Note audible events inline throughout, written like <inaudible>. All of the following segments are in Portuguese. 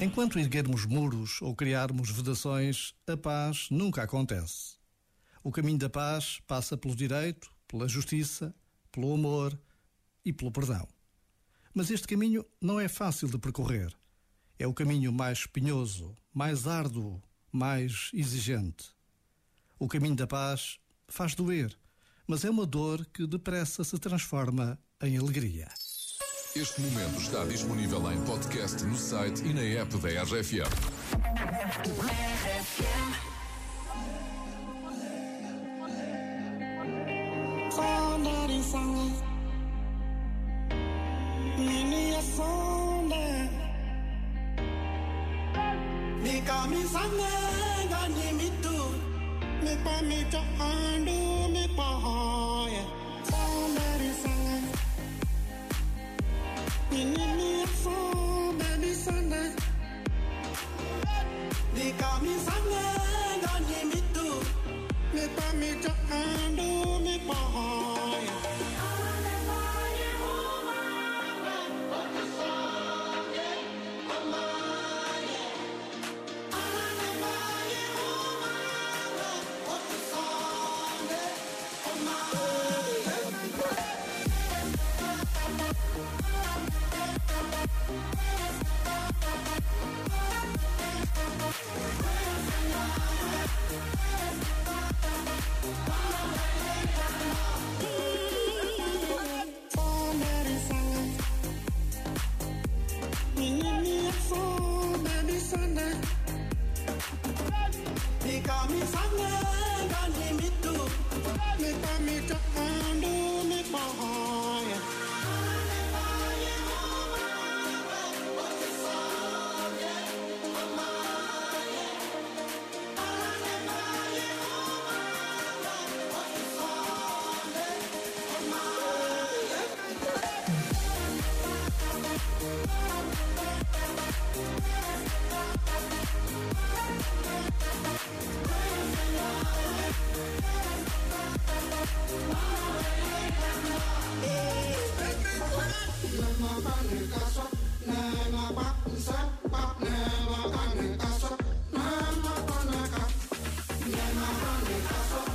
Enquanto erguermos muros ou criarmos vedações, a paz nunca acontece. O caminho da paz passa pelo direito, pela justiça, pelo amor e pelo perdão. Mas este caminho não é fácil de percorrer. É o caminho mais espinhoso, mais árduo, mais exigente. O caminho da paz faz doer, mas é uma dor que depressa se transforma em alegria. Este momento está disponível em podcast no site e na app da RFM. Somebody sang Nini a sonda Nika mi sange gani mi tu Mi pa Kami sangat ngani Me pamit to do me pohon Nikami sange gani mitu. Nikami kaandu me pahai Awesome.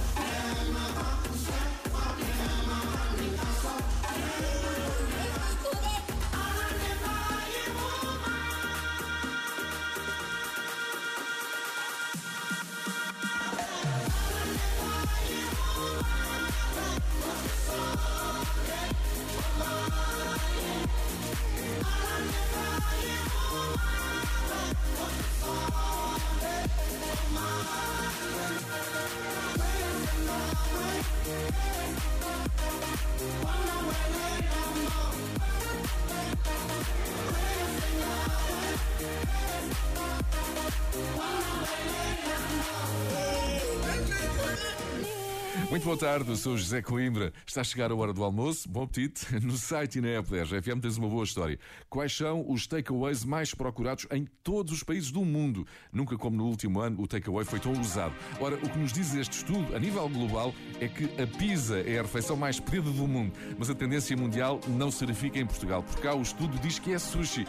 Muito boa tarde, sou José Coimbra. Está a chegar a hora do almoço. Bom apetite. <laughs> No site e na app da RFM tens uma boa história. Quais são os takeaways mais procurados em todos os países do mundo? Nunca como no último ano o takeaway foi tão usado. Ora, o que nos diz este estudo, a nível global, é que a pizza é a refeição mais pedida do mundo. Mas a tendência mundial não se verifica em Portugal. Por cá o estudo diz que é sushi.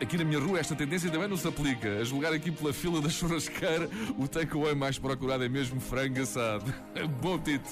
Aqui na minha rua esta tendência também não se aplica. A julgar aqui pela fila da <laughs> churrasqueira, o takeaway mais procurado é mesmo frango assado. <laughs> Bom apetite!